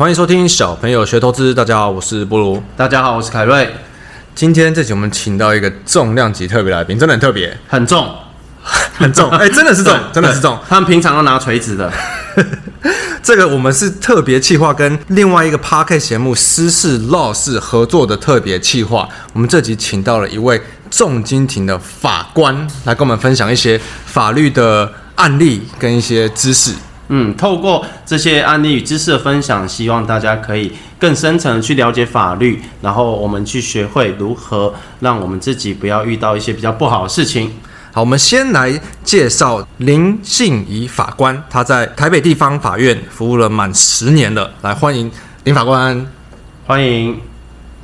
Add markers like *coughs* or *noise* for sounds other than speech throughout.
欢迎收听小朋友学投资。大家好，我是波鲁。大家好，我是凯瑞。今天这集我们请到一个重量级特别来宾，真的很特别，很重，很重。*laughs* 哎、欸，真的是重，真的是重。他们平常都拿锤子的。*laughs* 这个我们是特别企划，跟另外一个 Podcast 节目《私事 Law 室》合作的特别企划。我们这集请到了一位重金庭的法官来跟我们分享一些法律的案例跟一些知识。嗯，透过这些案例与知识的分享，希望大家可以更深层的去了解法律，然后我们去学会如何让我们自己不要遇到一些比较不好的事情。好，我们先来介绍林信仪法官，他在台北地方法院服务了满十年了。来，欢迎林法官，欢迎，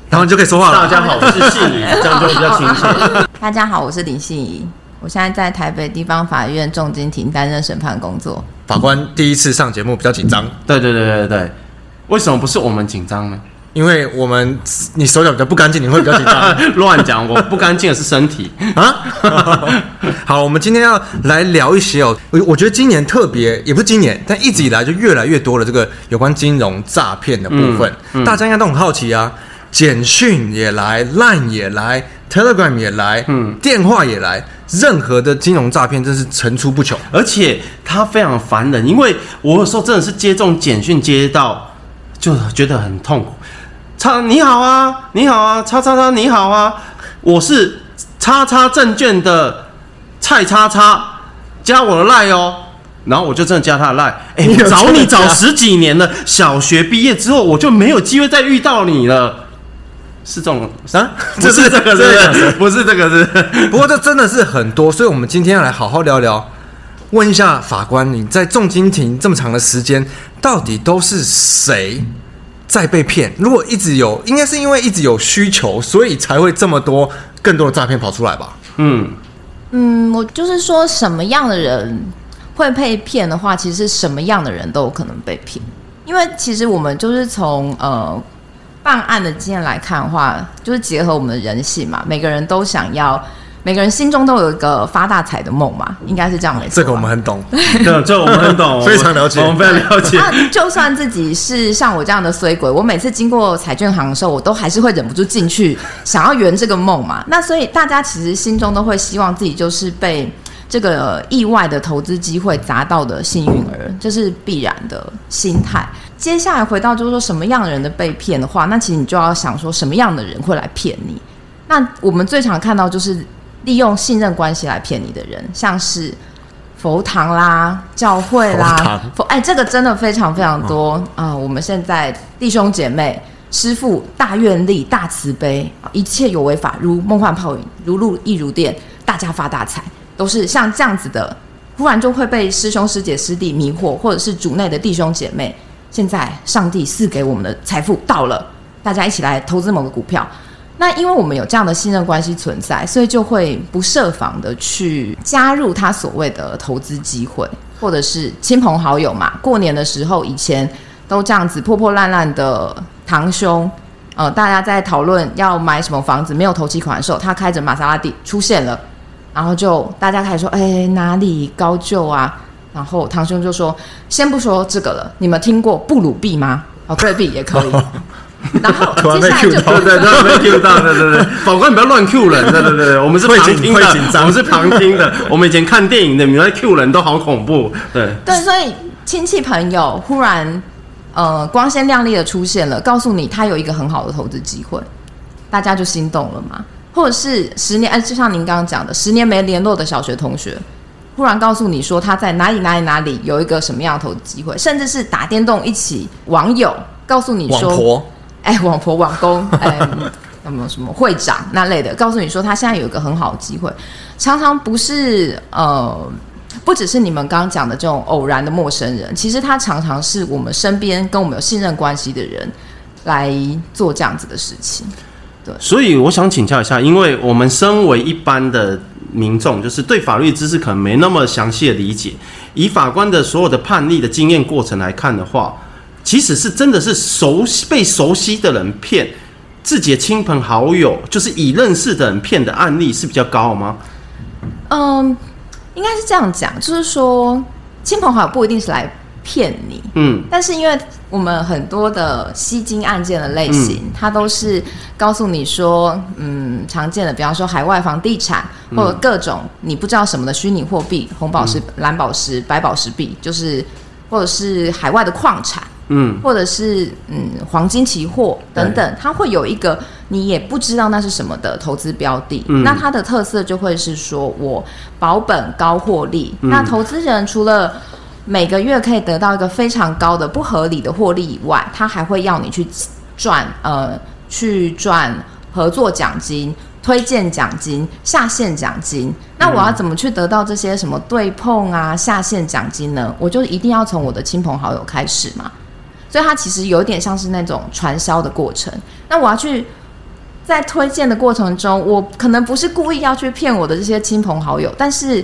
然后你就可以说话了。大家好，我是信仪，这样就比较亲切。*laughs* 大家好，我是林信仪，我现在在台北地方法院重金庭担任审判工作。法官第一次上节目比较紧张，对对对对对，为什么不是我们紧张呢？因为我们你手脚比较不干净，你会比较紧张。*laughs* 乱讲，我不干净的是身体啊。*laughs* 好，我们今天要来聊一些哦，我我觉得今年特别，也不是今年，但一直以来就越来越多了这个有关金融诈骗的部分，嗯嗯、大家应该都很好奇啊。简讯也来，Line 也来，Telegram 也来，嗯，电话也来。任何的金融诈骗真是层出不穷，而且它非常烦人，因为我有时候真的是接这种简讯接到，就觉得很痛苦。叉你好啊，你好啊，叉叉叉你好啊，我是叉叉证券的蔡叉叉，加我的赖哦，然后我就真的加他的赖。*laughs* 哎、找你找十几年了，小学毕业之后我就没有机会再遇到你了。是这种啊？不是这个，是不是这个是？不过这真的是很多，所以我们今天要来好好聊聊。问一下法官，你在重金庭这么长的时间，到底都是谁在被骗？如果一直有，应该是因为一直有需求，所以才会这么多更多的诈骗跑出来吧？嗯嗯，我就是说，什么样的人会被骗的话，其实什么样的人都有可能被骗，因为其实我们就是从呃。办案的经验来看的话，就是结合我们的人性嘛，每个人都想要，每个人心中都有一个发大财的梦嘛，应该是这样没错。这个我们很懂，对，*laughs* 这个我们很懂，*laughs* 非常了解，我们非常了解。那 *laughs* 就算自己是像我这样的衰鬼，我每次经过彩券行的时候，我都还是会忍不住进去，想要圆这个梦嘛。那所以大家其实心中都会希望自己就是被这个意外的投资机会砸到的幸运儿，这是必然的心态。接下来回到就是说什么样的人的被骗的话，那其实你就要想说什么样的人会来骗你。那我们最常看到就是利用信任关系来骗你的人，像是佛堂啦、教会啦，佛哎，这个真的非常非常多啊、呃！我们现在弟兄姐妹、师父大愿力、大慈悲，一切有为法如梦幻泡影，如露亦如电，大家发大财，都是像这样子的，忽然就会被师兄师姐师弟迷惑，或者是主内的弟兄姐妹。现在上帝赐给我们的财富到了，大家一起来投资某个股票。那因为我们有这样的信任关系存在，所以就会不设防的去加入他所谓的投资机会，或者是亲朋好友嘛。过年的时候，以前都这样子破破烂烂的堂兄，呃，大家在讨论要买什么房子，没有头期款的时候，他开着玛莎拉蒂出现了，然后就大家开始说：“哎，哪里高就啊？”然后堂兄就说：“先不说这个了，你们听过布鲁币吗？哦，对币也可以。哦 *laughs* ”然后接下来就对对对，被 Q 到，对对对，法官你不要乱 Q 人，对对对，我们是旁听的，我们是旁听的，我们以前看电影的，你们 Q 人都好恐怖，对对，所以亲戚朋友忽然呃光鲜亮丽的出现了，告诉你他有一个很好的投资机会，大家就心动了嘛？或者是十年，哎，就像您刚刚讲的，十年没联络的小学同学。忽然告诉你说他在哪里哪里哪里有一个什么样的投资机会，甚至是打电动一起网友告诉你说，网婆，哎，网婆网工，*laughs* 哎，什么什么会长那类的，告诉你说他现在有一个很好的机会，常常不是呃，不只是你们刚刚讲的这种偶然的陌生人，其实他常常是我们身边跟我们有信任关系的人来做这样子的事情。对，所以我想请教一下，因为我们身为一般的。民众就是对法律知识可能没那么详细的理解，以法官的所有的判例的经验过程来看的话，即使是真的是熟悉被熟悉的人骗自己的亲朋好友，就是已认识的人骗的案例是比较高吗？嗯，应该是这样讲，就是说亲朋好友不一定是来骗你。嗯，但是因为我们很多的吸金案件的类型，嗯、它都是告诉你说，嗯，常见的，比方说海外房地产，或者各种你不知道什么的虚拟货币，红宝石、蓝宝石、白宝石币，就是或者是海外的矿产。嗯，或者是嗯黄金期货等等，它会有一个你也不知道那是什么的投资标的。嗯，那它的特色就会是说我保本高获利。嗯，那投资人除了每个月可以得到一个非常高的不合理的获利以外，他还会要你去赚呃去赚合作奖金。推荐奖金、下线奖金，那我要怎么去得到这些什么对碰啊、下线奖金呢？我就一定要从我的亲朋好友开始嘛。所以它其实有点像是那种传销的过程。那我要去在推荐的过程中，我可能不是故意要去骗我的这些亲朋好友，但是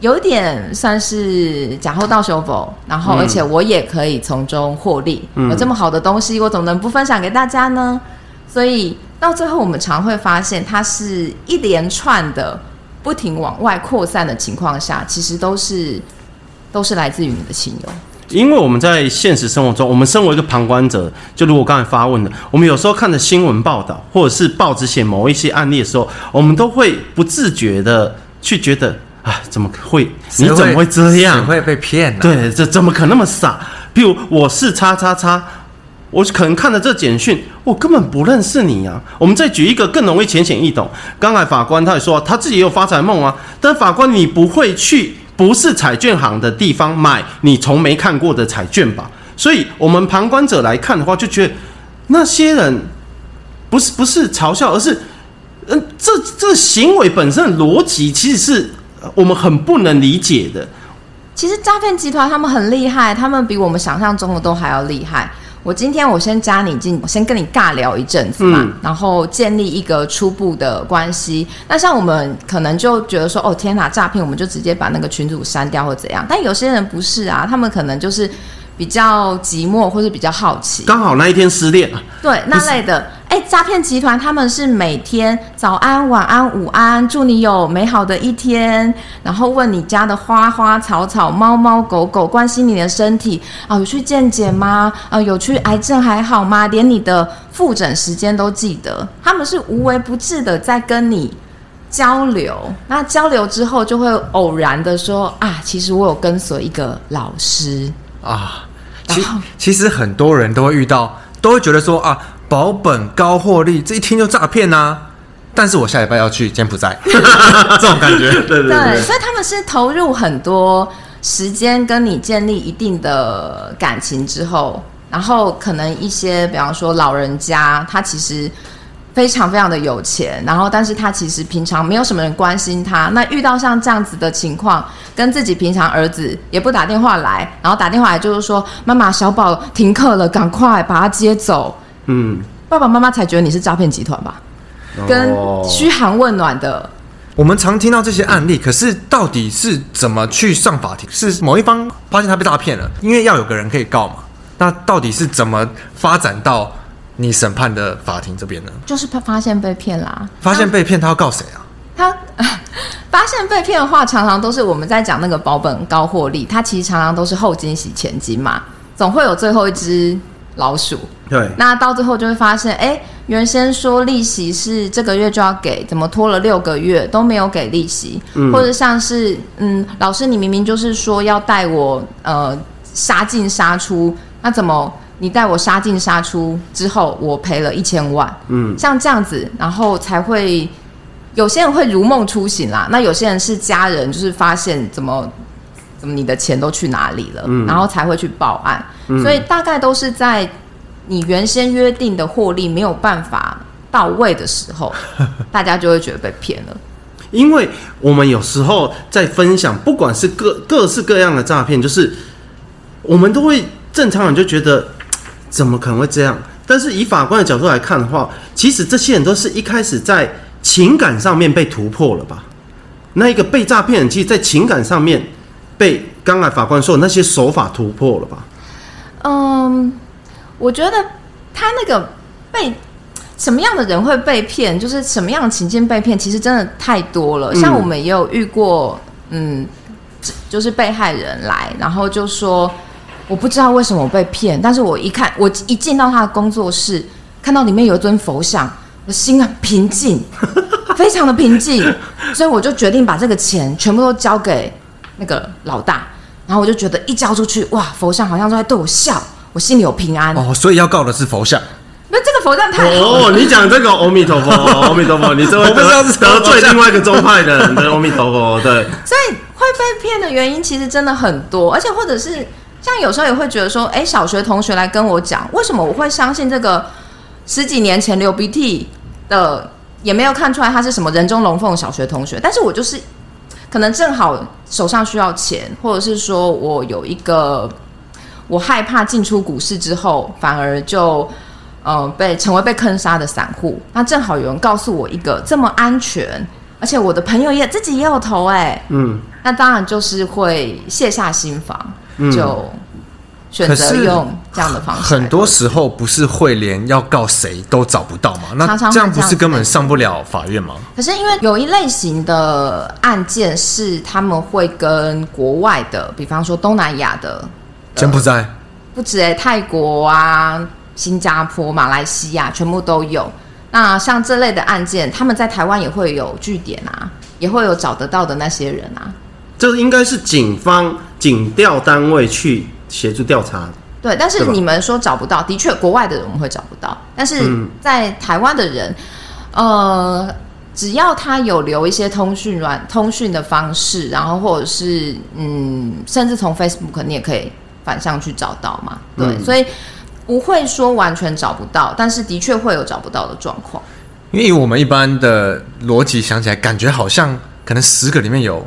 有一点算是假后到手否，然后而且我也可以从中获利。有这么好的东西，我怎么能不分享给大家呢？所以。到最后，我们常会发现，它是一连串的不停往外扩散的情况下，其实都是都是来自于你的亲友。因为我们在现实生活中，我们身为一个旁观者，就如我刚才发问的，我们有时候看的新闻报道，或者是报纸写某一些案例的时候，我们都会不自觉的去觉得啊，怎么会？你怎么会这样？会被骗啊？对，这怎么可能那么傻？譬如我是叉叉叉。我可能看了这简讯，我根本不认识你啊！我们再举一个更容易浅显易懂。刚才法官他也说，他自己也有发财梦啊。但法官，你不会去不是彩券行的地方买你从没看过的彩券吧？所以，我们旁观者来看的话，就觉得那些人不是不是嘲笑，而是嗯，这这行为本身的逻辑其实是我们很不能理解的。其实诈骗集团他们很厉害，他们比我们想象中的都还要厉害。我今天我先加你进，我先跟你尬聊一阵子嘛，嗯、然后建立一个初步的关系。那像我们可能就觉得说，哦天哪，诈骗，我们就直接把那个群主删掉或怎样。但有些人不是啊，他们可能就是。比较寂寞，或是比较好奇，刚好那一天失恋，对那类的，哎，诈骗集团他们是每天早安、晚安、午安，祝你有美好的一天，然后问你家的花花草草、猫猫狗狗，关心你的身体啊，有去健检吗？啊，有去癌症还好吗？连你的复诊时间都记得，他们是无微不至的在跟你交流。那交流之后，就会偶然的说啊，其实我有跟随一个老师啊。其其实很多人都会遇到，都会觉得说啊，保本高获利，这一听就诈骗呐。但是我下礼拜要去柬埔寨，*laughs* 这种感觉，对对对，对。所以他们是投入很多时间跟你建立一定的感情之后，然后可能一些，比方说老人家，他其实。非常非常的有钱，然后但是他其实平常没有什么人关心他。那遇到像这样子的情况，跟自己平常儿子也不打电话来，然后打电话来就是说：“妈妈，小宝停课了，赶快把他接走。”嗯，爸爸妈妈才觉得你是诈骗集团吧？跟嘘寒问暖的。我们常听到这些案例，可是到底是怎么去上法庭？是某一方发现他被诈骗了，因为要有个人可以告嘛？那到底是怎么发展到？你审判的法庭这边呢？就是他发现被骗啦。发现被骗，他要告谁啊？他 *laughs* 发现被骗的话，常常都是我们在讲那个保本高获利，他其实常常都是后惊喜前金嘛，总会有最后一只老鼠。对。那到最后就会发现，哎、欸，原先说利息是这个月就要给，怎么拖了六个月都没有给利息？嗯。或者像是，嗯，老师，你明明就是说要带我呃杀进杀出，那怎么？你带我杀进杀出之后，我赔了一千万。嗯，像这样子，然后才会有些人会如梦初醒啦。那有些人是家人，就是发现怎么怎么你的钱都去哪里了，嗯，然后才会去报案。嗯，所以大概都是在你原先约定的获利没有办法到位的时候，*laughs* 大家就会觉得被骗了。因为我们有时候在分享，不管是各各式各样的诈骗，就是我们都会正常人就觉得。怎么可能会这样？但是以法官的角度来看的话，其实这些人都是一开始在情感上面被突破了吧？那一个被诈骗人，其实在情感上面被刚才法官说的那些手法突破了吧？嗯，我觉得他那个被什么样的人会被骗，就是什么样的情境被骗，其实真的太多了。像我们也有遇过，嗯，就是被害人来，然后就说。我不知道为什么我被骗，但是我一看，我一进到他的工作室，看到里面有一尊佛像，我心很平静，*laughs* 非常的平静，所以我就决定把这个钱全部都交给那个老大，然后我就觉得一交出去，哇，佛像好像都在对我笑，我心里有平安。哦，所以要告的是佛像。那这个佛像太好哦，你讲这个阿弥陀佛，阿弥陀佛，你这位得 *laughs* 得罪另外一个宗派的人的阿弥陀佛，对。所以会被骗的原因其实真的很多，而且或者是。像有时候也会觉得说，哎，小学同学来跟我讲，为什么我会相信这个十几年前流鼻涕的，也没有看出来他是什么人中龙凤小学同学，但是我就是可能正好手上需要钱，或者是说我有一个我害怕进出股市之后，反而就呃被成为被坑杀的散户，那正好有人告诉我一个这么安全，而且我的朋友也自己也有投，哎，嗯，那当然就是会卸下心防。就选择用这样的方式。很多时候不是会连要告谁都找不到吗？那这样不是根本上不了法院吗？可是因为有一类型的案件是他们会跟国外的，比方说东南亚的，柬埔寨，不止哎，泰国啊、新加坡、马来西亚全部都有。那像这类的案件，他们在台湾也会有据点啊，也会有找得到的那些人啊。这应该是警方警调单位去协助调查。对，但是你们说找不到，的确国外的人我们会找不到，但是在台湾的人，呃，只要他有留一些通讯软通讯的方式，然后或者是嗯，甚至从 Facebook 你也可以反向去找到嘛。对，嗯、所以不会说完全找不到，但是的确会有找不到的状况。因为我们一般的逻辑想起来，感觉好像可能十个里面有。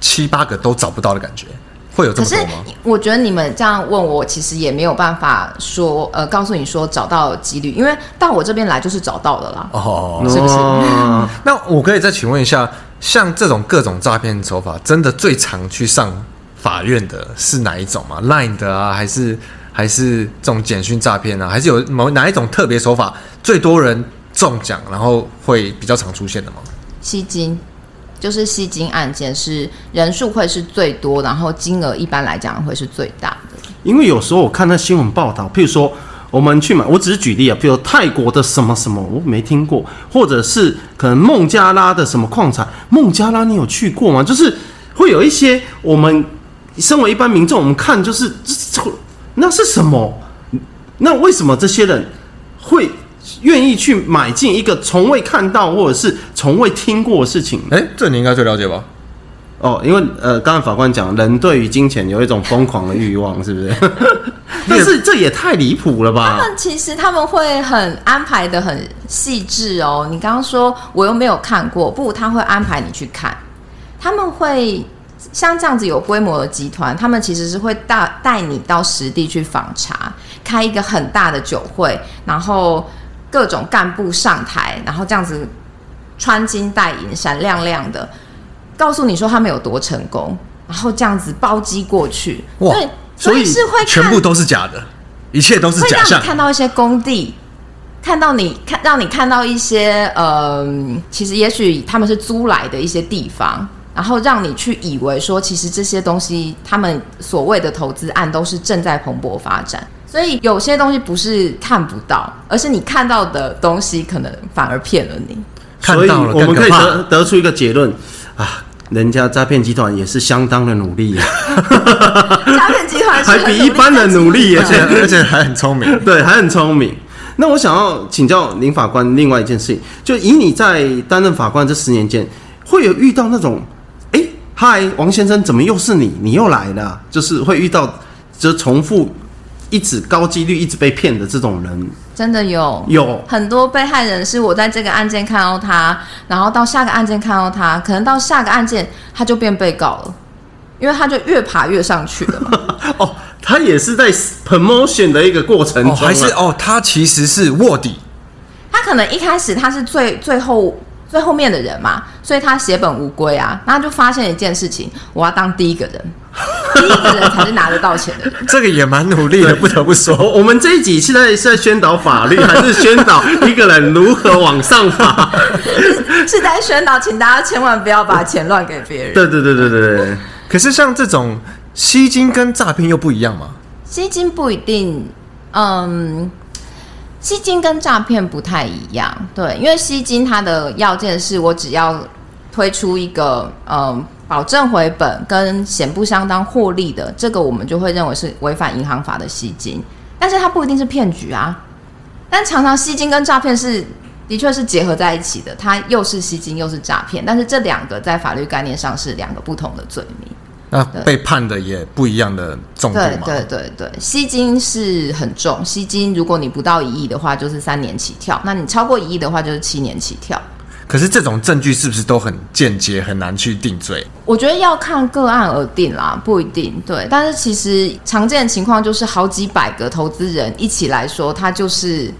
七八个都找不到的感觉，会有这么多吗？可是我觉得你们这样问我，其实也没有办法说，呃，告诉你说找到几率，因为到我这边来就是找到的啦。哦，是不是？哦、*laughs* 那我可以再请问一下，像这种各种诈骗手法，真的最常去上法院的是哪一种吗？Line 的啊，还是还是这种简讯诈骗啊？还是有某哪一种特别手法最多人中奖，然后会比较常出现的吗？吸金。就是吸金案件是人数会是最多，然后金额一般来讲会是最大的。因为有时候我看那新闻报道，譬如说我们去买，我只是举例啊，譬如泰国的什么什么我没听过，或者是可能孟加拉的什么矿产，孟加拉你有去过吗？就是会有一些我们身为一般民众，我们看就是这那是什么？那为什么这些人会？愿意去买进一个从未看到或者是从未听过的事情，哎，这你应该最了解吧？哦，因为呃，刚才法官讲，人对于金钱有一种疯狂的欲望，是不是？*laughs* 但是这也太离谱了吧？他们其实他们会很安排的很细致哦。你刚刚说我又没有看过，不，他会安排你去看。他们会像这样子有规模的集团，他们其实是会带带你到实地去访查，开一个很大的酒会，然后。各种干部上台，然后这样子穿金戴银、闪亮亮的，告诉你说他们有多成功，然后这样子包机过去。哇！对，所以是会全部都是假的，一切都是假象。看到一些工地，看到你看让你看到一些呃，其实也许他们是租来的一些地方，然后让你去以为说，其实这些东西他们所谓的投资案都是正在蓬勃发展。所以有些东西不是看不到，而是你看到的东西可能反而骗了你。所以我们可以得得出一个结论啊，人家诈骗集团也是相当的努力呀。诈骗集团还比一般的努力，而且而且还很聪明，*laughs* 对，还很聪明。那我想要请教林法官另外一件事情，就以你在担任法官这十年间，会有遇到那种，哎，嗨，王先生，怎么又是你？你又来了？就是会遇到，就重复。一直高几率一直被骗的这种人，真的有。有。很多被害人是我在这个案件看到他，然后到下个案件看到他，可能到下个案件他就变被告了，因为他就越爬越上去了嘛。*laughs* 哦，他也是在 promotion 的一个过程中，还是哦，他其实是卧底，他可能一开始他是最最后最后面的人嘛，所以他血本无归啊，然后就发现一件事情，我要当第一个人。第一个人才是拿得到钱的人，*laughs* 这个也蛮努力的，不得不说。我们这一集现在是在宣导法律，*laughs* 还是宣导一个人如何往上爬？是在宣导，请大家千万不要把钱乱给别人。对对对对对对。可是像这种吸金跟诈骗又不一样嘛？吸金不一定，嗯，吸金跟诈骗不太一样，对，因为吸金它的要件是我只要推出一个，嗯，保证回本跟显不相当获利的，这个我们就会认为是违反银行法的吸金，但是它不一定是骗局啊，但常常吸金跟诈骗是。的确是结合在一起的，它又是吸金又是诈骗，但是这两个在法律概念上是两个不同的罪名。那被判的也不一样的重？对对对对，吸金是很重，吸金如果你不到一亿的话，就是三年起跳；那你超过一亿的话，就是七年起跳。可是这种证据是不是都很间接，很难去定罪？我觉得要看个案而定啦，不一定。对，但是其实常见的情况就是好几百个投资人一起来说，他就是。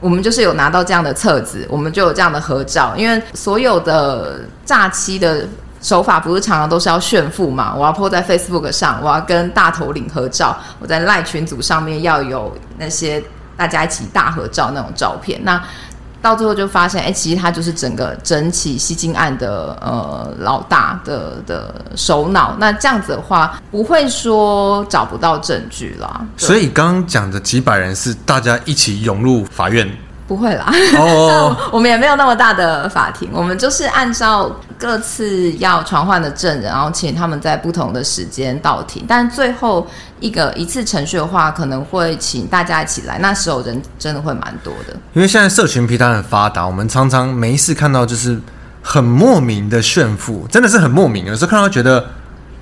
我们就是有拿到这样的册子，我们就有这样的合照。因为所有的诈欺的手法不是常常都是要炫富嘛？我要 po 在 Facebook 上，我要跟大头领合照，我在赖群组上面要有那些大家一起大合照那种照片。那到最后就发现，哎，其实他就是整个整起吸金案的呃老大的的首脑。那这样子的话，不会说找不到证据啦。所以刚刚讲的几百人是大家一起涌入法院。不会啦，哦，*laughs* 我们也没有那么大的法庭，我们就是按照各次要传唤的证人，然后请他们在不同的时间到庭，但最后一个一次程序的话，可能会请大家一起来，那时候人真的会蛮多的。因为现在社群平台很发达，我们常常没事看到就是很莫名的炫富，真的是很莫名，有时候看到觉得，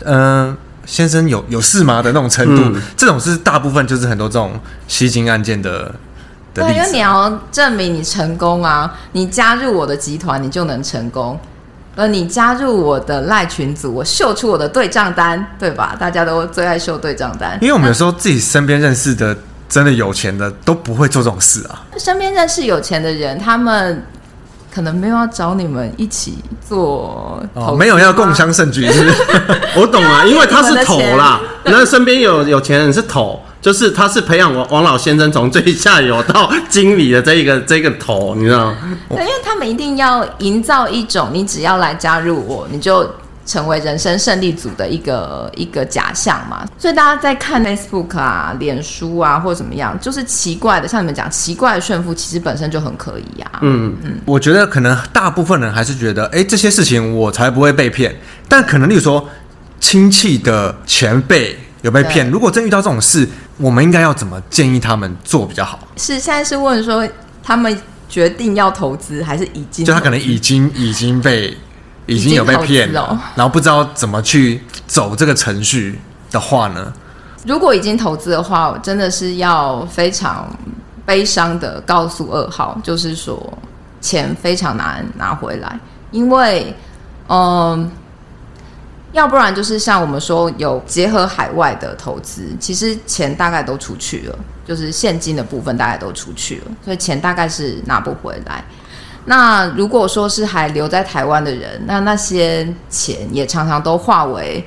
嗯、呃，先生有有事吗的那种程度，嗯、这种是大部分就是很多这种吸金案件的。对，因为你要证明你成功啊，你加入我的集团，你就能成功。而你加入我的赖群组，我秀出我的对账单，对吧？大家都最爱秀对账单。因为我们有时候自己身边认识的真的有钱的都不会做这种事啊。身边认识有钱的人，他们可能没有要找你们一起做，哦，没有要共襄盛举，是不是？*laughs* 我懂了，因为他是头啦，那身边有有钱人是头。就是他是培养王王老先生从最下游到经理的这一个这个头，你知道吗？对，因为他们一定要营造一种你只要来加入我，你就成为人生胜利组的一个一个假象嘛。所以大家在看 Facebook 啊、脸书啊或者怎么样，就是奇怪的，像你们讲奇怪的炫富，其实本身就很可疑啊。嗯嗯，我觉得可能大部分人还是觉得，哎，这些事情我才不会被骗。但可能例如说亲戚的前辈。有被骗？如果真遇到这种事，我们应该要怎么建议他们做比较好？是现在是问说他们决定要投资，还是已经？就他可能已经已经被已经有被骗了，然后不知道怎么去走这个程序的话呢？如果已经投资的话，我真的是要非常悲伤的告诉二号，就是说钱非常难拿回来，因为嗯。要不然就是像我们说有结合海外的投资，其实钱大概都出去了，就是现金的部分大概都出去了，所以钱大概是拿不回来。那如果说是还留在台湾的人，那那些钱也常常都化为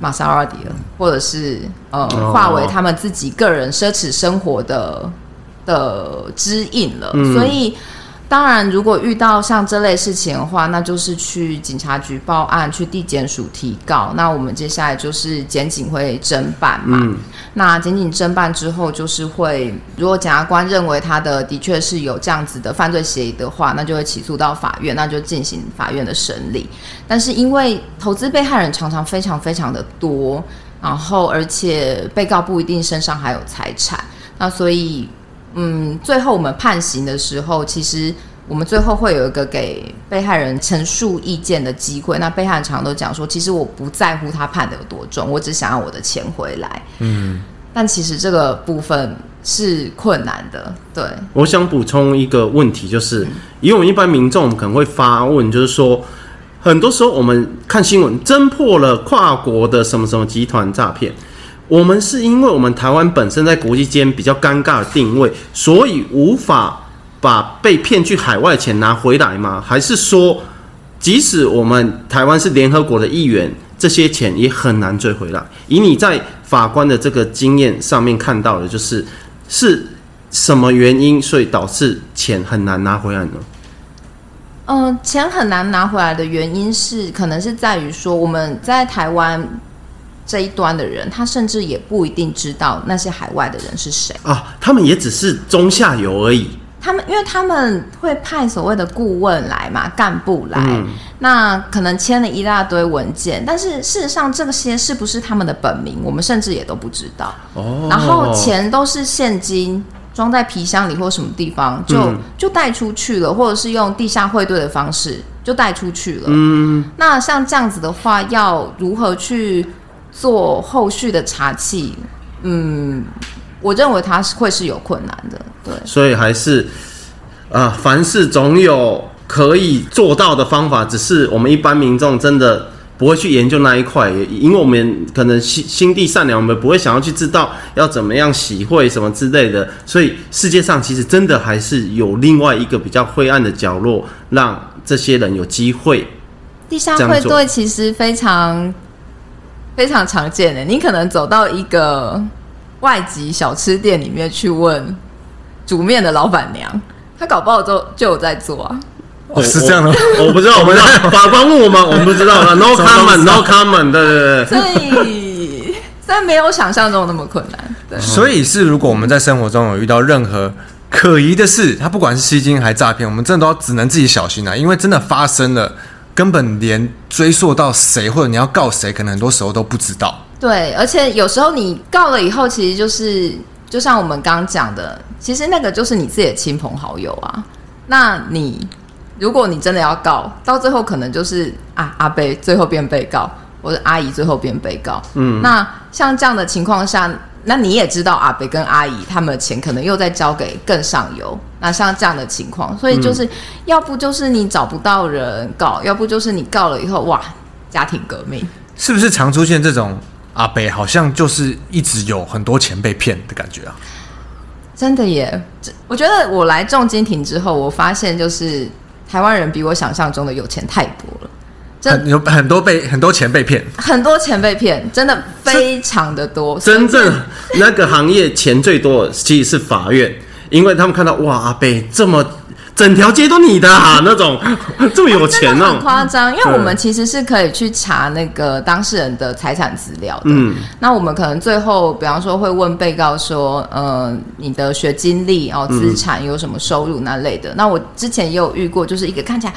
玛莎拉蒂了，或者是呃化为他们自己个人奢侈生活的的支印了，嗯、所以。当然，如果遇到像这类事情的话，那就是去警察局报案，去地检署提告。那我们接下来就是检警会侦办嘛。嗯、那检警侦办之后，就是会，如果检察官认为他的的确是有这样子的犯罪嫌疑的话，那就会起诉到法院，那就进行法院的审理。但是因为投资被害人常常非常非常的多，然后而且被告不一定身上还有财产，那所以。嗯，最后我们判刑的时候，其实我们最后会有一个给被害人陈述意见的机会。那被害人常常都讲说，其实我不在乎他判的有多重，我只想要我的钱回来。嗯，但其实这个部分是困难的。对，我想补充一个问题，就是以我们一般民众可能会发问，就是说，很多时候我们看新闻，侦破了跨国的什么什么集团诈骗。我们是因为我们台湾本身在国际间比较尴尬的定位，所以无法把被骗去海外的钱拿回来吗？还是说，即使我们台湾是联合国的一员，这些钱也很难追回来？以你在法官的这个经验上面看到的，就是是什么原因，所以导致钱很难拿回来呢？嗯、钱很难拿回来的原因是，可能是在于说我们在台湾。这一端的人，他甚至也不一定知道那些海外的人是谁啊，他们也只是中下游而已。他们因为他们会派所谓的顾问来嘛，干部来，嗯、那可能签了一大堆文件，但是事实上这些是不是他们的本名，我们甚至也都不知道。哦，然后钱都是现金装在皮箱里或什么地方，就、嗯、就带出去了，或者是用地下汇兑的方式就带出去了。嗯，那像这样子的话，要如何去做后续的茶器？嗯。我认为他是会是有困难的，对，所以还是啊、呃，凡事总有可以做到的方法，只是我们一般民众真的不会去研究那一块，因为我们可能心心地善良，我们不会想要去知道要怎么样洗会什么之类的，所以世界上其实真的还是有另外一个比较灰暗的角落，让这些人有机会。地下会对其实非常非常常见的，你可能走到一个。外籍小吃店里面去问煮面的老板娘，她搞不好就就有在做啊。哦，是这样的，*laughs* 我不知道，我不知道 *laughs* 法官问我们，我们不知道了。*laughs* No comment，No comment，对对对。所以，虽然没有想象中那么困难。对，所以是如果我们在生活中有遇到任何可疑的事，他不管是吸金还是诈骗，我们真的都要只能自己小心啊，因为真的发生了，根本连追溯到谁或者你要告谁，可能很多时候都不知道。对，而且有时候你告了以后，其实就是就像我们刚刚讲的，其实那个就是你自己的亲朋好友啊。那你如果你真的要告，到最后可能就是啊阿贝最后变被告，或者阿姨最后变被告。嗯，那像这样的情况下，那你也知道阿北跟阿姨他们的钱可能又在交给更上游。那像这样的情况，所以就是、嗯、要不就是你找不到人告，要不就是你告了以后哇家庭革命，是不是常出现这种？阿北好像就是一直有很多钱被骗的感觉啊！真的耶，我觉得我来重金庭之后，我发现就是台湾人比我想象中的有钱太多了，很有很多被很多钱被骗，很多钱被骗，真的非常的多。真正 *laughs* 那个行业钱最多的其实是法院，因为他们看到哇阿贝这么。整条街都你的啊，那种 *laughs* 这么有钱哦，很夸张。因为我们其实是可以去查那个当事人的财产资料的。嗯，那我们可能最后，比方说会问被告说，呃，你的学经历哦，资产有什么收入那类的。嗯、那我之前也有遇过，就是一个看起来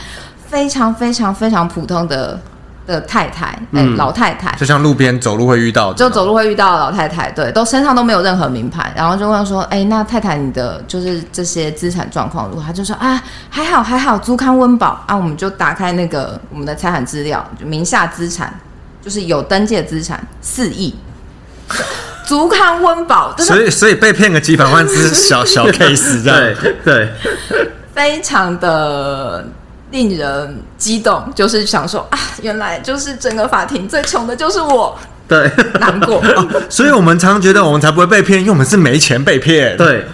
非常非常非常普通的。的太太，哎、嗯欸，老太太，就像路边走路会遇到的，就走路会遇到的老太太，对，都身上都没有任何名牌，然后就问说，哎、欸，那太太你的就是这些资产状况如何？他就说啊，还好还好，足堪温饱啊，我们就打开那个我们的财产资料，就名下资产就是有登记的资产四亿，*laughs* 足康温饱，所以所以被骗个几百万只是小 *laughs* 小 case 这样，对对，非常的。令人激动，就是想说啊，原来就是整个法庭最穷的就是我，对，难过。*laughs* 所以我们常常觉得我们才不会被骗，因为我们是没钱被骗。对，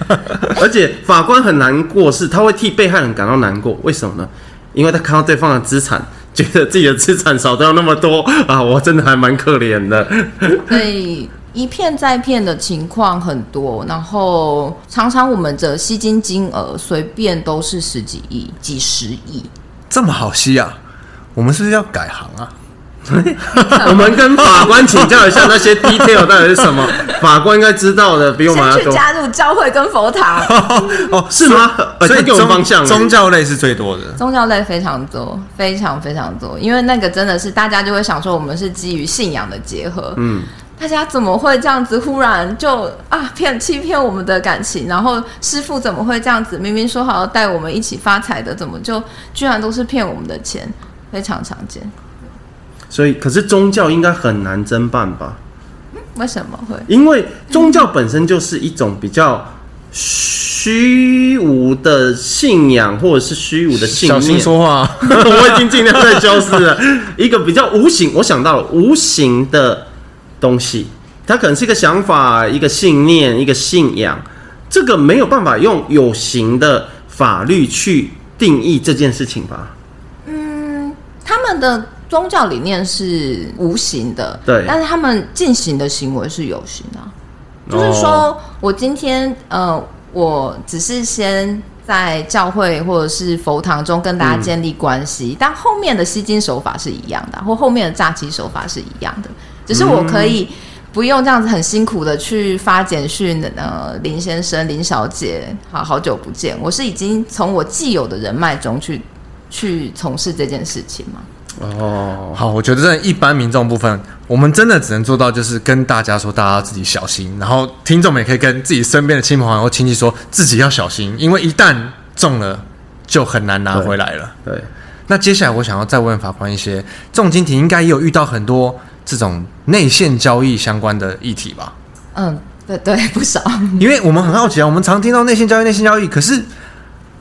而且法官很难过，是他会替被害人感到难过。为什么呢？因为他看到对方的资产，觉得自己的资产少掉那么多啊，我真的还蛮可怜的。对。一骗再骗的情况很多，然后常常我们的吸金金额随便都是十几亿、几十亿，这么好吸啊？我们是不是要改行啊？*laughs* 我们跟法官请教一下那些 detail 到底是什么？*laughs* 法官应该知道的，比我们还多。先去加入教会跟佛堂 *laughs* 哦，是吗？所以给我们方向，宗教类是最多的，宗教类非常多，非常非常多，因为那个真的是大家就会想说，我们是基于信仰的结合，嗯。大家怎么会这样子忽然就啊骗欺骗我们的感情？然后师傅怎么会这样子？明明说好要带我们一起发财的，怎么就居然都是骗我们的钱？非常常见。所以，可是宗教应该很难侦办吧？为什么会？因为宗教本身就是一种比较虚无的信仰，或者是虚无的信念。小心说话，*laughs* 我已经尽量在消失了。一个比较无形，我想到了无形的。东西，它可能是一个想法、一个信念、一个信仰，这个没有办法用有形的法律去定义这件事情吧？嗯，他们的宗教理念是无形的，对，但是他们进行的行为是有形的。就是说我今天呃，我只是先在教会或者是佛堂中跟大家建立关系，嗯，但后面的吸金手法是一样的，或后面的诈欺手法是一样的。只是我可以不用这样子很辛苦的去发简讯，呃，林先生、林小姐，好好久不见，我是已经从我既有的人脉中去去从事这件事情嘛。哦，好，我觉得在一般民众部分，我们真的只能做到就是跟大家说，大家要自己小心，然后听众们也可以跟自己身边的亲朋好友、亲戚说，自己要小心，因为一旦中了，就很难拿回来了。对，对，那接下来我想要再问法官一些，重金庭应该也有遇到很多这种内线交易相关的议题吧？嗯，对对，*laughs* 不少。因为我们很好奇啊，我们常听到内线交易、内线交易，可是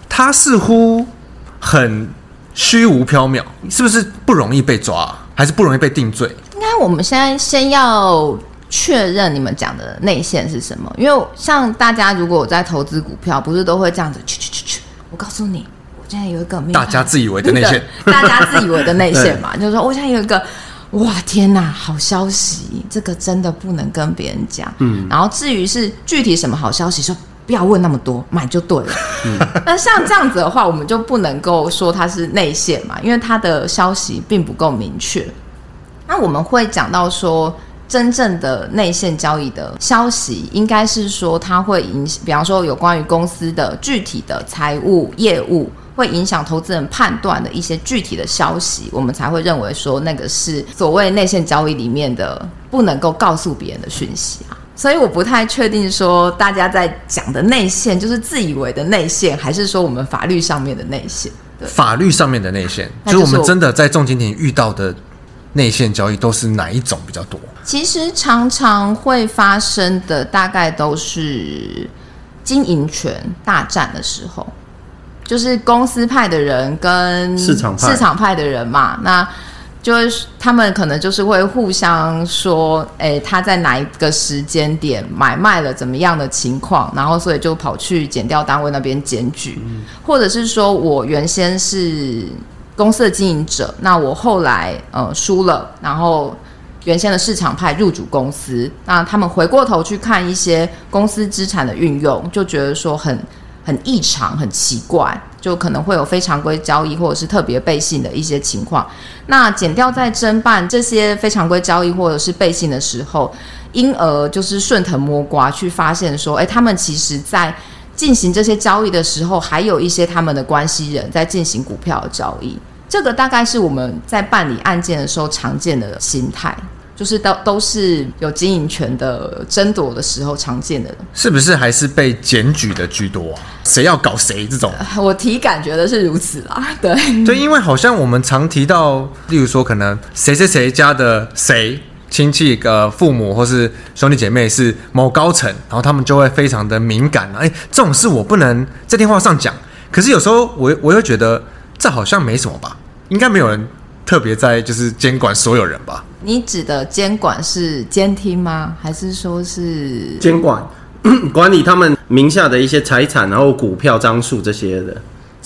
它似乎很。虚无缥缈，是不是不容易被抓，还是不容易被定罪？应该我们现在先要确认你们讲的内线是什么，因为像大家如果我在投资股票，不是都会这样子去去去去。我告诉你，我现在有一个大家自以为的内线，*laughs* 大家自以为的内线嘛，*laughs* 就是说我现在有一个哇天哪，好消息，这个真的不能跟别人讲。嗯，然后至于是具体什么好消息，说。不要问那么多，买就对了。嗯，*laughs* 那像这样子的话，我们就不能够说它是内线嘛，因为它的消息并不够明确。那我们会讲到说，真正的内线交易的消息，应该是说它会影响，比方说有关于公司的具体的财务业务，会影响投资人判断的一些具体的消息，我们才会认为说那个是所谓内线交易里面的不能够告诉别人的讯息啊。所以我不太确定说大家在讲的内线就是自以为的内线，还是说我们法律上面的内线？对，法律上面的内线，就是我们真的在重金庭遇到的内线交易都是哪一种比较多？其实常常会发生的大概都是经营权大战的时候，就是公司派的人跟市场派市场派的人嘛，那。就是他们可能就是会互相说，哎，他在哪一个时间点买卖了怎么样的情况，然后所以就跑去检调单位那边检举，嗯、或者是说我原先是公司的经营者，那我后来呃输了，然后原先的市场派入主公司，那他们回过头去看一些公司资产的运用，就觉得说很很异常，很奇怪。就可能会有非常规交易或者是特别背信的一些情况。那减掉在侦办这些非常规交易或者是背信的时候，因而就是顺藤摸瓜去发现说，哎，他们其实在进行这些交易的时候，还有一些他们的关系人在进行股票交易。这个大概是我们在办理案件的时候常见的心态。就是都都是有经营权的争夺的时候常见的，是不是还是被检举的居多啊？谁要搞谁这种？我体感觉的是如此啦。*laughs* 对，对，因为好像我们常提到，例如说可能谁谁谁家的谁亲戚、呃父母或是兄弟姐妹是某高层，然后他们就会非常的敏感。哎，这种事我不能在电话上讲。可是有时候我我又觉得这好像没什么吧，应该没有人。特别在就是监管所有人吧？你指的监管是监听吗？还是说是监管 *coughs* 管理他们名下的一些财产，然后股票张数这些的？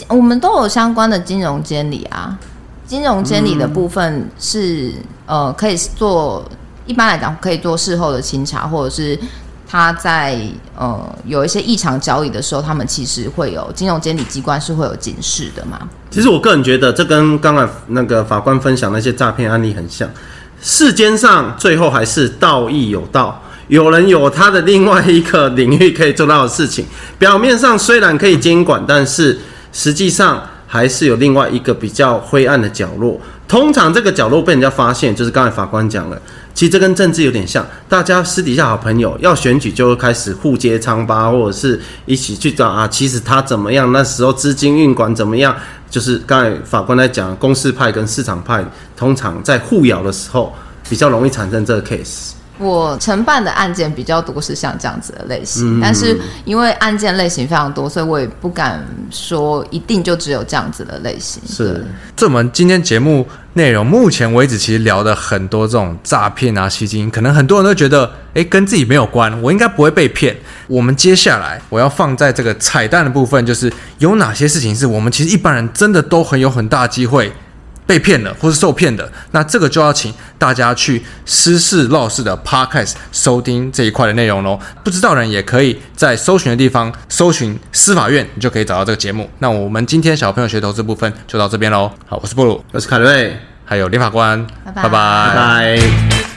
我们都有相关的金融监理啊。金融监理的部分是、嗯、呃可以做，一般来讲可以做事后的清查，或者是。他在呃有一些异常交易的时候，他们其实会有金融监理机关是会有警示的嘛。其实我个人觉得，这跟刚才那个法官分享那些诈骗案例很像。世间上最后还是道义有道，有人有他的另外一个领域可以做到的事情。表面上虽然可以监管，但是实际上还是有另外一个比较灰暗的角落。通常这个角落被人家发现，就是刚才法官讲了。其实这跟政治有点像，大家私底下好朋友要选举就会开始互揭疮疤，或者是一起去找啊。其实他怎么样？那时候资金运管怎么样？就是刚才法官在讲，公司派跟市场派通常在互咬的时候，比较容易产生这个 case。我承办的案件比较多，是像这样子的类型，嗯、但是因为案件类型非常多，所以我也不敢说一定就只有这样子的类型。是，这我们今天节目内容目前为止，其实聊的很多这种诈骗啊、吸金，可能很多人都觉得，诶，跟自己没有关，我应该不会被骗。我们接下来我要放在这个彩蛋的部分，就是有哪些事情是我们其实一般人真的都很有很大机会。被骗了或是受骗的，那这个就要请大家去私事闹事的 Podcast 收听这一块的内容喽。不知道的人也可以在搜寻的地方搜寻司法院，你就可以找到这个节目。那我们今天小朋友学投资部分就到这边喽。好，我是布鲁，我是凯瑞，还有林法官，拜拜拜拜。拜拜。